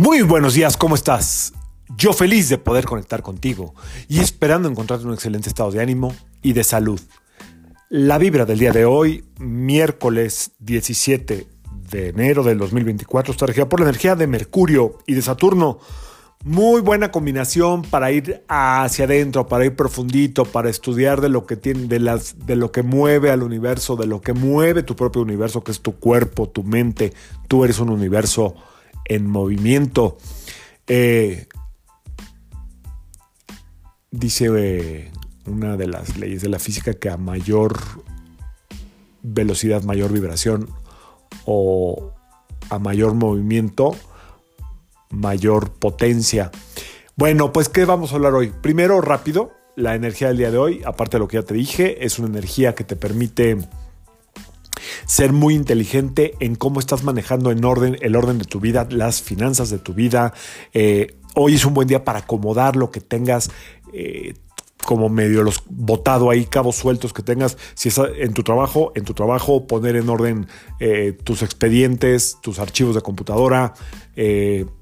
Muy buenos días, ¿cómo estás? Yo feliz de poder conectar contigo y esperando encontrarte un excelente estado de ánimo y de salud. La vibra del día de hoy, miércoles 17 de enero del 2024, está regida por la energía de Mercurio y de Saturno. Muy buena combinación para ir hacia adentro, para ir profundito, para estudiar de lo que tiene, de, las, de lo que mueve al universo, de lo que mueve tu propio universo, que es tu cuerpo, tu mente. Tú eres un universo en movimiento. Eh, dice eh, una de las leyes de la física que a mayor velocidad, mayor vibración o a mayor movimiento, mayor potencia. Bueno, pues ¿qué vamos a hablar hoy? Primero, rápido, la energía del día de hoy, aparte de lo que ya te dije, es una energía que te permite ser muy inteligente en cómo estás manejando en orden, el orden de tu vida, las finanzas de tu vida. Eh, hoy es un buen día para acomodar lo que tengas. Eh, como medio los botado ahí, cabos sueltos que tengas, si es en tu trabajo, en tu trabajo, poner en orden eh, tus expedientes, tus archivos de computadora,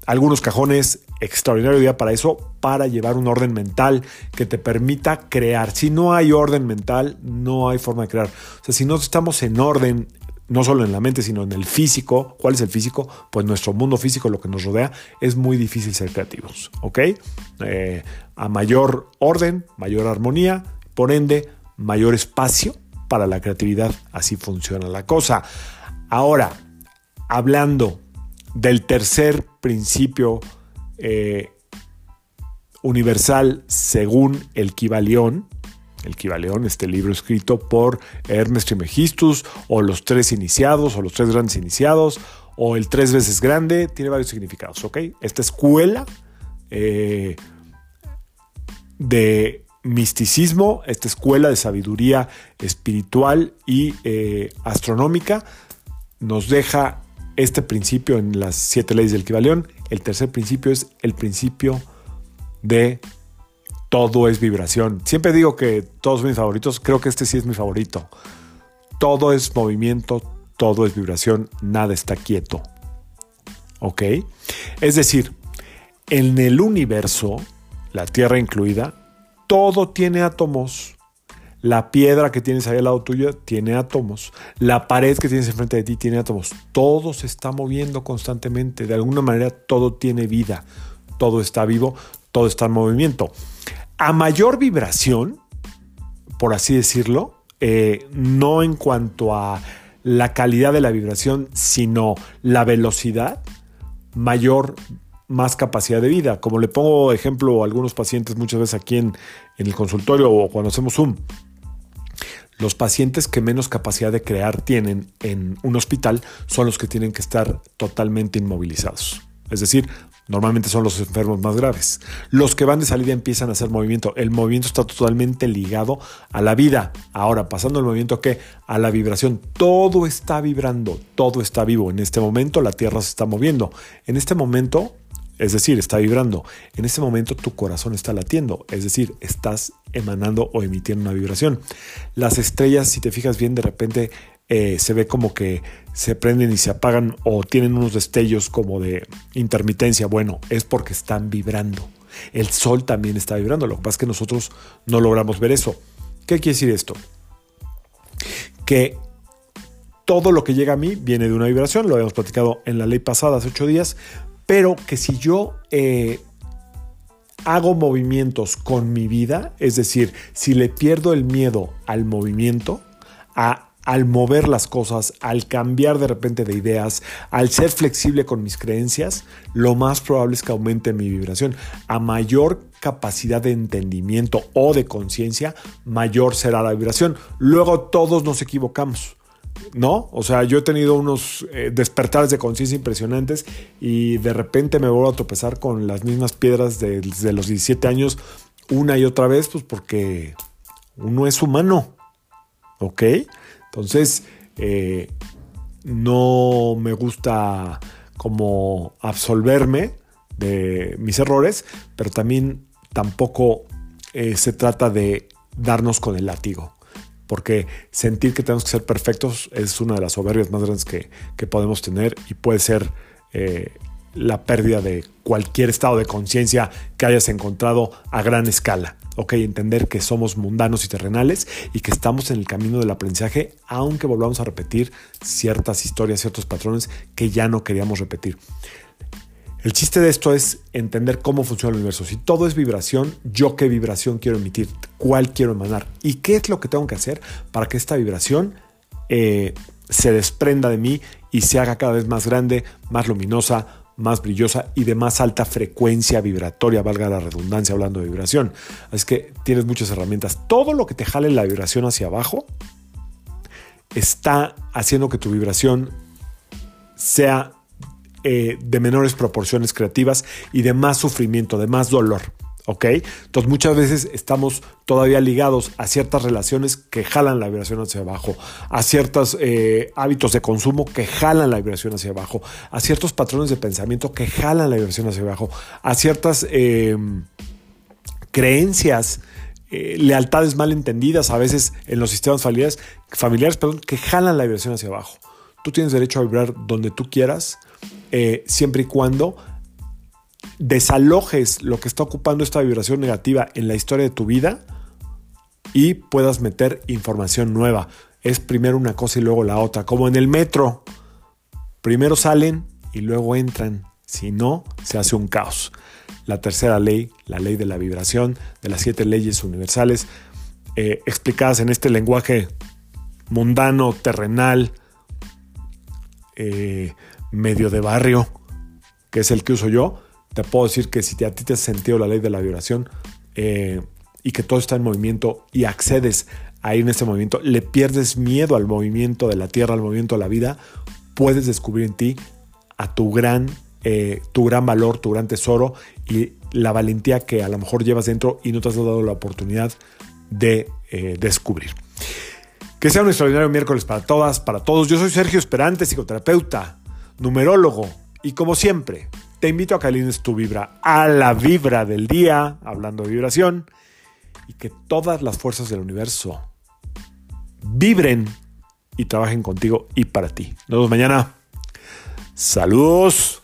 algunos cajones, extraordinario día para eso, para llevar un orden mental que te permita crear. Si no hay orden mental, no hay forma de crear. O sea, si no estamos en orden, no solo en la mente, sino en el físico, ¿cuál es el físico? Pues nuestro mundo físico, lo que nos rodea, es muy difícil ser creativos, ¿ok? Eh, a mayor orden, mayor armonía, por ende, mayor espacio para la creatividad, así funciona la cosa. Ahora, hablando del tercer principio eh, universal según el Kibalión, el Kibaleón, este libro escrito por Hermes Trimegistus, o los tres iniciados, o los tres grandes iniciados, o el tres veces grande, tiene varios significados, ¿ok? Esta escuela eh, de misticismo, esta escuela de sabiduría espiritual y eh, astronómica, nos deja este principio en las siete leyes del Kibaleón el tercer principio es el principio de todo es vibración. Siempre digo que todos mis favoritos, creo que este sí es mi favorito. Todo es movimiento, todo es vibración, nada está quieto. ¿Ok? Es decir, en el universo, la Tierra incluida, todo tiene átomos. La piedra que tienes ahí al lado tuyo tiene átomos. La pared que tienes enfrente de ti tiene átomos. Todo se está moviendo constantemente. De alguna manera todo tiene vida. Todo está vivo, todo está en movimiento. A mayor vibración, por así decirlo, eh, no en cuanto a la calidad de la vibración, sino la velocidad, mayor más capacidad de vida. Como le pongo ejemplo a algunos pacientes muchas veces aquí en, en el consultorio o cuando hacemos Zoom. Los pacientes que menos capacidad de crear tienen en un hospital son los que tienen que estar totalmente inmovilizados. Es decir, normalmente son los enfermos más graves. Los que van de salida empiezan a hacer movimiento. El movimiento está totalmente ligado a la vida. Ahora, pasando el movimiento ¿qué? A la vibración. Todo está vibrando, todo está vivo. En este momento la Tierra se está moviendo. En este momento es decir, está vibrando. En ese momento tu corazón está latiendo, es decir, estás emanando o emitiendo una vibración. Las estrellas, si te fijas bien, de repente eh, se ve como que se prenden y se apagan o tienen unos destellos como de intermitencia. Bueno, es porque están vibrando. El sol también está vibrando, lo que pasa es que nosotros no logramos ver eso. ¿Qué quiere decir esto? Que todo lo que llega a mí viene de una vibración, lo habíamos platicado en la ley pasada hace ocho días, pero que si yo eh, hago movimientos con mi vida, es decir, si le pierdo el miedo al movimiento, al mover las cosas, al cambiar de repente de ideas, al ser flexible con mis creencias, lo más probable es que aumente mi vibración. A mayor capacidad de entendimiento o de conciencia, mayor será la vibración. Luego todos nos equivocamos. ¿no? O sea, yo he tenido unos eh, despertares de conciencia impresionantes y de repente me vuelvo a tropezar con las mismas piedras desde los 17 años una y otra vez, pues porque uno es humano, ¿ok? Entonces, eh, no me gusta como absolverme de mis errores, pero también tampoco eh, se trata de darnos con el látigo porque sentir que tenemos que ser perfectos es una de las soberbias más grandes que, podemos tener y puede ser eh, la pérdida de cualquier estado de conciencia que hayas encontrado a gran escala. Ok, entender que somos mundanos y terrenales y que estamos en el camino del aprendizaje, aunque volvamos a repetir ciertas historias, ciertos patrones que ya no queríamos repetir. El chiste de esto es entender cómo funciona el universo. Si todo es vibración, yo qué vibración quiero emitir, cuál quiero emanar y qué es lo que tengo que hacer para que esta vibración eh, se desprenda de mí y se haga cada vez más grande, más luminosa, más brillosa y de más alta frecuencia vibratoria, valga la redundancia hablando de vibración. Así que tienes muchas herramientas. Todo lo que te jale la vibración hacia abajo está haciendo que tu vibración sea eh, de menores proporciones creativas y de más sufrimiento, de más dolor. ¿Ok? Entonces muchas veces estamos todavía ligados a ciertas relaciones que jalan la vibración hacia abajo, a ciertos eh, hábitos de consumo que jalan la vibración hacia abajo, a ciertos patrones de pensamiento que jalan la vibración hacia abajo, a ciertas em, creencias, eh, lealtades mal entendidas a veces en los sistemas familiares, familiares perdón, que jalan la vibración hacia abajo. Tú tienes derecho a vibrar donde tú quieras, eh, siempre y cuando desalojes lo que está ocupando esta vibración negativa en la historia de tu vida y puedas meter información nueva. Es primero una cosa y luego la otra, como en el metro. Primero salen y luego entran. Si no, se hace un caos. La tercera ley, la ley de la vibración, de las siete leyes universales, eh, explicadas en este lenguaje mundano, terrenal, eh, medio de barrio, que es el que uso yo, te puedo decir que si a ti te has sentido la ley de la vibración eh, y que todo está en movimiento y accedes a ir en ese movimiento, le pierdes miedo al movimiento de la tierra, al movimiento de la vida, puedes descubrir en ti a tu gran, eh, tu gran valor, tu gran tesoro y la valentía que a lo mejor llevas dentro y no te has dado la oportunidad de eh, descubrir. Que sea un extraordinario miércoles para todas, para todos. Yo soy Sergio Esperante, psicoterapeuta numerólogo. Y como siempre, te invito a que alines tu vibra a la vibra del día, hablando de vibración, y que todas las fuerzas del universo vibren y trabajen contigo y para ti. Nos vemos mañana. Saludos.